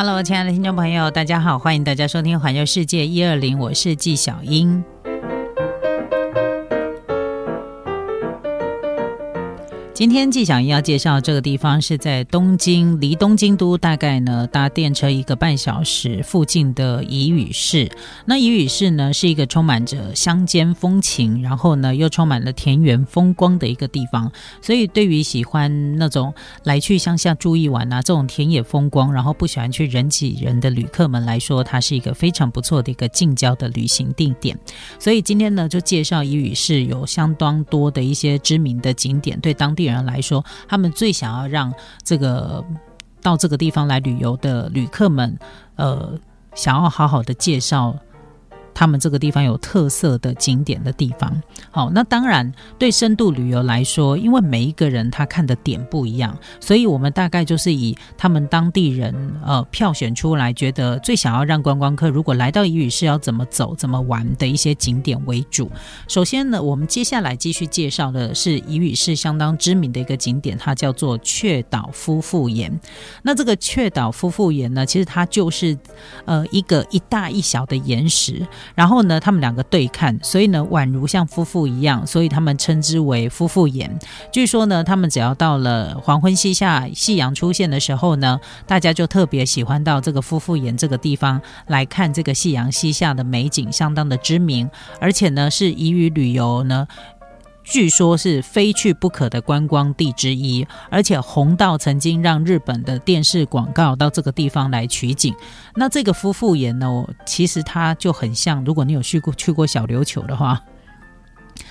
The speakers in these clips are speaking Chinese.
Hello，亲爱的听众朋友，大家好，欢迎大家收听《环游世界一二零》，我是纪晓英。今天纪晓英要介绍这个地方是在东京，离东京都大概呢搭电车一个半小时附近的宜羽市。那宜羽市呢是一个充满着乡间风情，然后呢又充满了田园风光的一个地方。所以对于喜欢那种来去乡下住一晚啊这种田野风光，然后不喜欢去人挤人的旅客们来说，它是一个非常不错的一个近郊的旅行地点。所以今天呢就介绍宜羽市有相当多的一些知名的景点，对当地。人来说，他们最想要让这个到这个地方来旅游的旅客们，呃，想要好好的介绍。他们这个地方有特色的景点的地方，好，那当然对深度旅游来说，因为每一个人他看的点不一样，所以我们大概就是以他们当地人呃票选出来，觉得最想要让观光客如果来到宜屿是要怎么走、怎么玩的一些景点为主。首先呢，我们接下来继续介绍的是宜屿市相当知名的一个景点，它叫做雀岛夫妇岩。那这个雀岛夫妇岩呢，其实它就是呃一个一大一小的岩石。然后呢，他们两个对看，所以呢，宛如像夫妇一样，所以他们称之为夫妇眼。据说呢，他们只要到了黄昏西下，夕阳出现的时候呢，大家就特别喜欢到这个夫妇岩这个地方来看这个夕阳西下的美景，相当的知名，而且呢，是宜于旅游呢。据说是非去不可的观光地之一，而且红到曾经让日本的电视广告到这个地方来取景。那这个夫妇岩呢，其实它就很像，如果你有去过去过小琉球的话。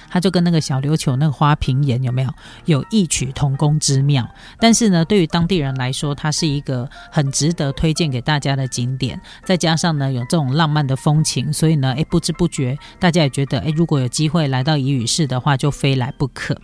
它就跟那个小琉球那个花瓶岩有没有有异曲同工之妙？但是呢，对于当地人来说，它是一个很值得推荐给大家的景点。再加上呢，有这种浪漫的风情，所以呢，诶，不知不觉大家也觉得，诶，如果有机会来到宜宇市的话，就非来不可。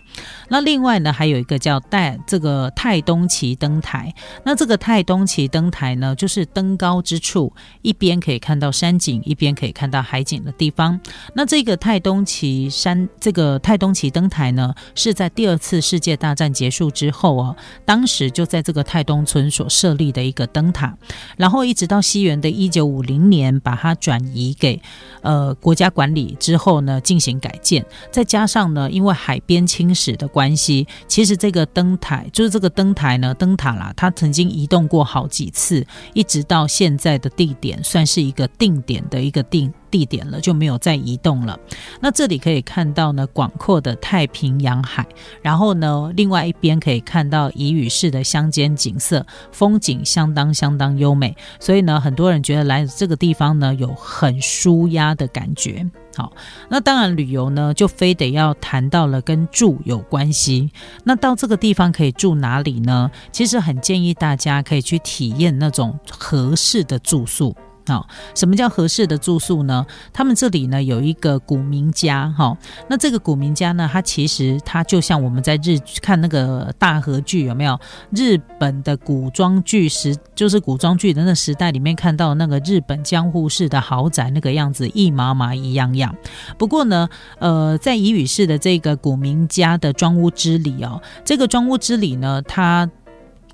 那另外呢，还有一个叫带这个泰东旗灯台。那这个泰东旗灯台呢，就是登高之处，一边可以看到山景，一边可以看到海景的地方。那这个泰东旗山这个泰东旗灯台呢，是在第二次世界大战结束之后哦，当时就在这个泰东村所设立的一个灯塔，然后一直到西元的一九五零年，把它转移给呃国家管理之后呢，进行改建，再加上呢，因为海边侵蚀的关系，其实这个灯台就是这个灯台呢，灯塔啦，它曾经移动过好几次，一直到现在的地点算是一个定点的一个定。地点了就没有再移动了。那这里可以看到呢广阔的太平洋海，然后呢另外一边可以看到宜屿市的乡间景色，风景相当相当优美。所以呢很多人觉得来这个地方呢有很舒压的感觉。好，那当然旅游呢就非得要谈到了跟住有关系。那到这个地方可以住哪里呢？其实很建议大家可以去体验那种合适的住宿。好，什么叫合适的住宿呢？他们这里呢有一个古民家，哈，那这个古民家呢，它其实它就像我们在日看那个大和剧有没有？日本的古装剧时，就是古装剧的那时代里面看到那个日本江户式的豪宅那个样子，一麻麻一样样。不过呢，呃，在宜宇市的这个古民家的庄屋之里哦，这个庄屋之里呢，它。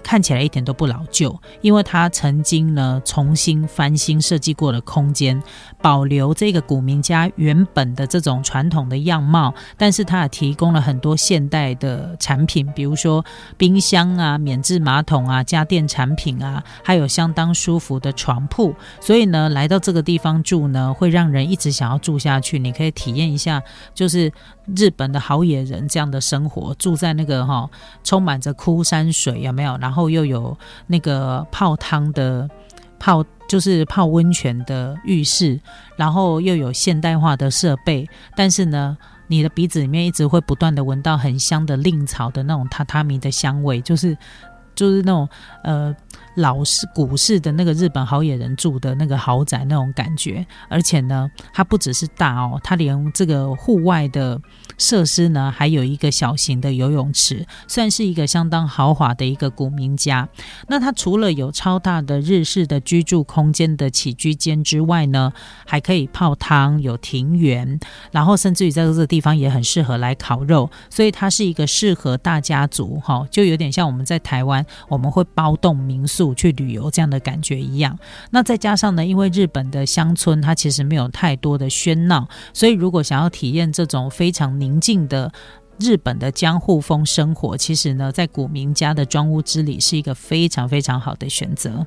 看起来一点都不老旧，因为它曾经呢重新翻新设计过的空间，保留这个古民家原本的这种传统的样貌，但是它也提供了很多现代的产品，比如说冰箱啊、免治马桶啊、家电产品啊，还有相当舒服的床铺。所以呢，来到这个地方住呢，会让人一直想要住下去。你可以体验一下，就是日本的好野人这样的生活，住在那个哈充满着枯山水，有没有？然然后又有那个泡汤的泡，就是泡温泉的浴室，然后又有现代化的设备，但是呢，你的鼻子里面一直会不断的闻到很香的令草的那种榻榻米的香味，就是就是那种呃老式古式的那个日本好野人住的那个豪宅那种感觉，而且呢，它不只是大哦，它连这个户外的。设施呢还有一个小型的游泳池，算是一个相当豪华的一个古民家。那它除了有超大的日式的居住空间的起居间之外呢，还可以泡汤，有庭园，然后甚至于在这个地方也很适合来烤肉，所以它是一个适合大家族哈，就有点像我们在台湾我们会包栋民宿去旅游这样的感觉一样。那再加上呢，因为日本的乡村它其实没有太多的喧闹，所以如果想要体验这种非常宁宁静的。日本的江户风生活，其实呢，在古民家的庄屋之里是一个非常非常好的选择。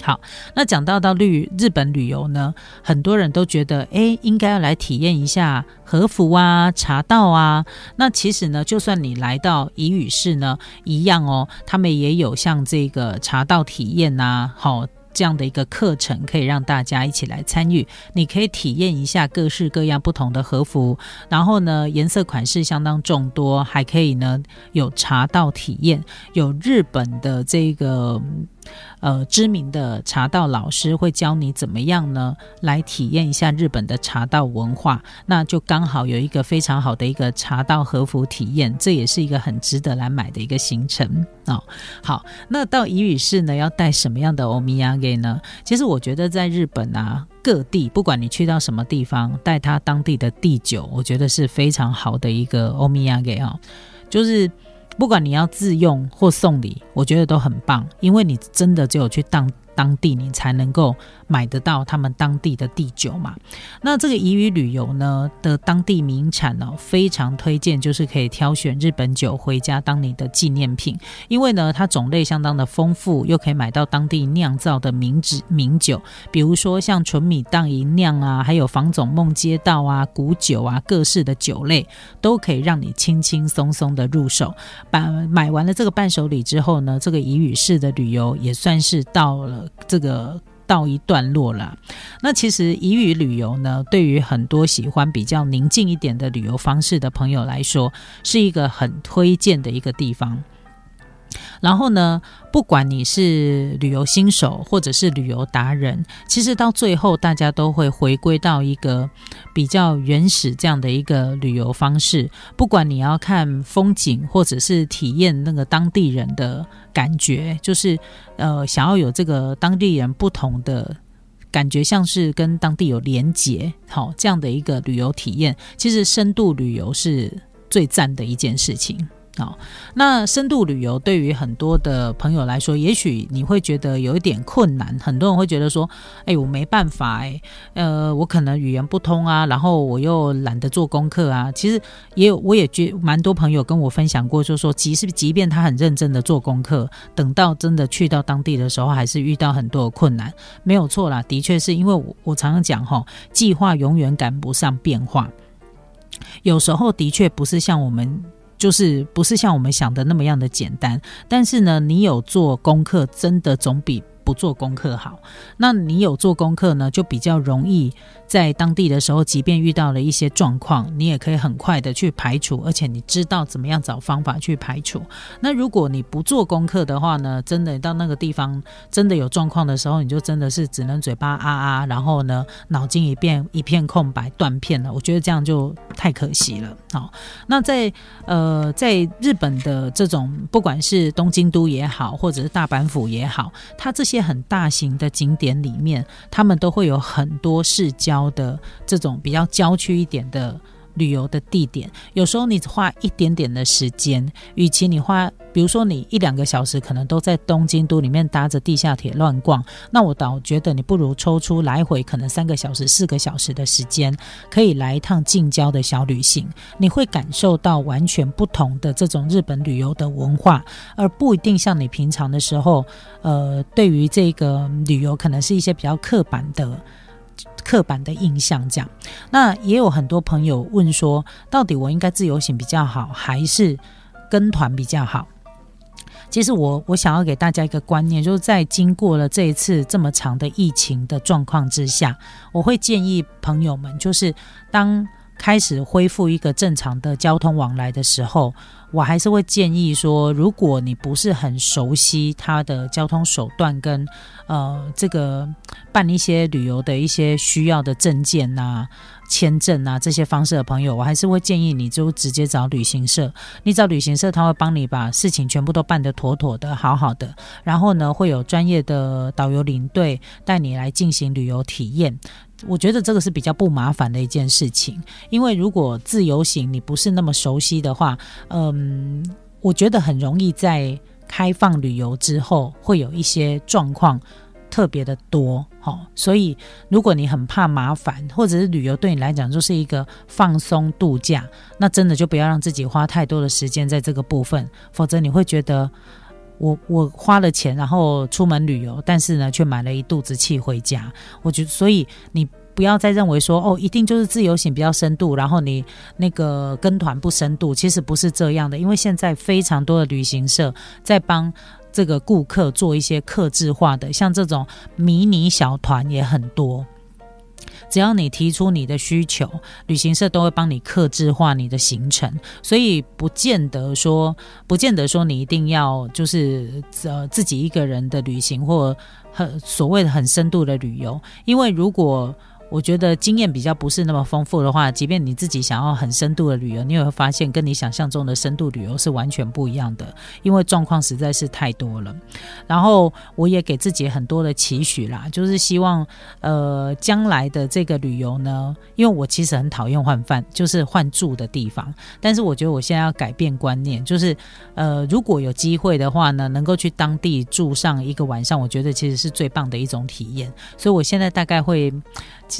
好，那讲到到旅日本旅游呢，很多人都觉得，哎，应该要来体验一下和服啊、茶道啊。那其实呢，就算你来到伊予市呢，一样哦，他们也有像这个茶道体验呐，好。这样的一个课程可以让大家一起来参与，你可以体验一下各式各样不同的和服，然后呢，颜色款式相当众多，还可以呢有茶道体验，有日本的这个。呃，知名的茶道老师会教你怎么样呢？来体验一下日本的茶道文化，那就刚好有一个非常好的一个茶道和服体验，这也是一个很值得来买的一个行程哦。好，那到宜语市呢，要带什么样的欧米亚给呢？其实我觉得在日本啊，各地不管你去到什么地方，带他当地的地酒，我觉得是非常好的一个欧米亚给啊，就是。不管你要自用或送礼，我觉得都很棒，因为你真的只有去当。当地你才能够买得到他们当地的地酒嘛？那这个宜语旅游呢的当地名产呢，非常推荐，就是可以挑选日本酒回家当你的纪念品，因为呢它种类相当的丰富，又可以买到当地酿造的名制名酒，比如说像纯米当银酿啊，还有房总梦街道啊、古酒啊，各式的酒类都可以让你轻轻松松的入手。把买完了这个伴手礼之后呢，这个宜语市的旅游也算是到了。这个到一段落了。那其实宜语旅游呢，对于很多喜欢比较宁静一点的旅游方式的朋友来说，是一个很推荐的一个地方。然后呢，不管你是旅游新手或者是旅游达人，其实到最后大家都会回归到一个比较原始这样的一个旅游方式。不管你要看风景，或者是体验那个当地人的感觉，就是呃，想要有这个当地人不同的感觉，像是跟当地有连结，好这样的一个旅游体验，其实深度旅游是最赞的一件事情。好，那深度旅游对于很多的朋友来说，也许你会觉得有一点困难。很多人会觉得说：“哎，我没办法，哎，呃，我可能语言不通啊，然后我又懒得做功课啊。”其实也有，我也觉蛮多朋友跟我分享过，就说即使即便他很认真的做功课，等到真的去到当地的时候，还是遇到很多的困难。没有错啦，的确是因为我我常常讲哈，计划永远赶不上变化，有时候的确不是像我们。就是不是像我们想的那么样的简单，但是呢，你有做功课，真的总比。不做功课好，那你有做功课呢，就比较容易在当地的时候，即便遇到了一些状况，你也可以很快的去排除，而且你知道怎么样找方法去排除。那如果你不做功课的话呢，真的到那个地方真的有状况的时候，你就真的是只能嘴巴啊啊，然后呢脑筋一片一片空白断片了。我觉得这样就太可惜了。好，那在呃在日本的这种不管是东京都也好，或者是大阪府也好，它这些。很大型的景点里面，他们都会有很多市郊的这种比较郊区一点的。旅游的地点，有时候你花一点点的时间，与其你花，比如说你一两个小时，可能都在东京都里面搭着地下铁乱逛，那我倒觉得你不如抽出来回可能三个小时、四个小时的时间，可以来一趟近郊的小旅行，你会感受到完全不同的这种日本旅游的文化，而不一定像你平常的时候，呃，对于这个旅游可能是一些比较刻板的。刻板的印象，这样，那也有很多朋友问说，到底我应该自由行比较好，还是跟团比较好？其实我我想要给大家一个观念，就是在经过了这一次这么长的疫情的状况之下，我会建议朋友们，就是当开始恢复一个正常的交通往来的时候，我还是会建议说，如果你不是很熟悉它的交通手段跟呃这个办一些旅游的一些需要的证件呐。签证啊，这些方式的朋友，我还是会建议你就直接找旅行社。你找旅行社，他会帮你把事情全部都办得妥妥的、好好的。然后呢，会有专业的导游领队带你来进行旅游体验。我觉得这个是比较不麻烦的一件事情。因为如果自由行你不是那么熟悉的话，嗯，嗯我觉得很容易在开放旅游之后会有一些状况。特别的多，好，所以如果你很怕麻烦，或者是旅游对你来讲就是一个放松度假，那真的就不要让自己花太多的时间在这个部分，否则你会觉得我我花了钱，然后出门旅游，但是呢却买了一肚子气回家。我觉，所以你不要再认为说哦，一定就是自由行比较深度，然后你那个跟团不深度，其实不是这样的，因为现在非常多的旅行社在帮。这个顾客做一些克制化的，像这种迷你小团也很多。只要你提出你的需求，旅行社都会帮你克制化你的行程，所以不见得说，不见得说你一定要就是呃自己一个人的旅行或很所谓的很深度的旅游，因为如果。我觉得经验比较不是那么丰富的话，即便你自己想要很深度的旅游，你也会发现跟你想象中的深度旅游是完全不一样的，因为状况实在是太多了。然后我也给自己很多的期许啦，就是希望呃将来的这个旅游呢，因为我其实很讨厌换饭，就是换住的地方。但是我觉得我现在要改变观念，就是呃如果有机会的话呢，能够去当地住上一个晚上，我觉得其实是最棒的一种体验。所以我现在大概会。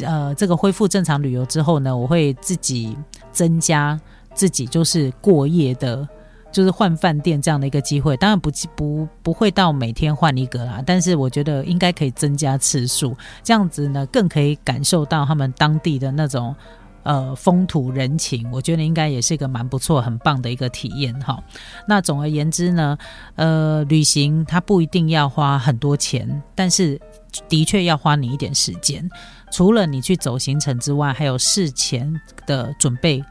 呃，这个恢复正常旅游之后呢，我会自己增加自己就是过夜的，就是换饭店这样的一个机会。当然不不不会到每天换一个啦，但是我觉得应该可以增加次数，这样子呢更可以感受到他们当地的那种呃风土人情。我觉得应该也是一个蛮不错、很棒的一个体验哈。那总而言之呢，呃，旅行它不一定要花很多钱，但是的确要花你一点时间。除了你去走行程之外，还有事前的准备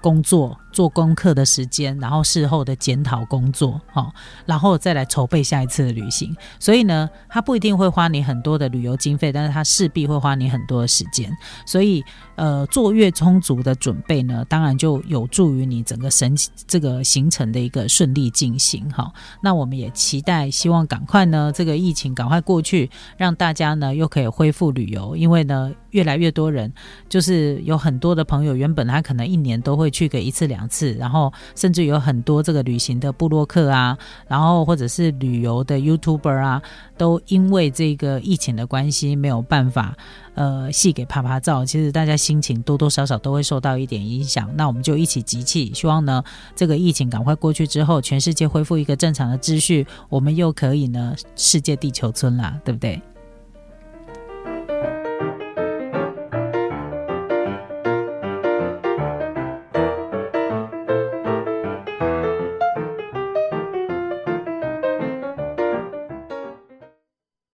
工作。做功课的时间，然后事后的检讨工作，哈，然后再来筹备下一次的旅行。所以呢，它不一定会花你很多的旅游经费，但是它势必会花你很多的时间。所以，呃，做越充足的准备呢，当然就有助于你整个神这个行程的一个顺利进行，哈。那我们也期待，希望赶快呢，这个疫情赶快过去，让大家呢又可以恢复旅游。因为呢，越来越多人，就是有很多的朋友，原本他可能一年都会去个一次两。两次，然后甚至有很多这个旅行的布洛克啊，然后或者是旅游的 YouTuber 啊，都因为这个疫情的关系没有办法呃戏给拍拍照。其实大家心情多多少少都会受到一点影响。那我们就一起集气，希望呢这个疫情赶快过去之后，全世界恢复一个正常的秩序，我们又可以呢世界地球村啦，对不对？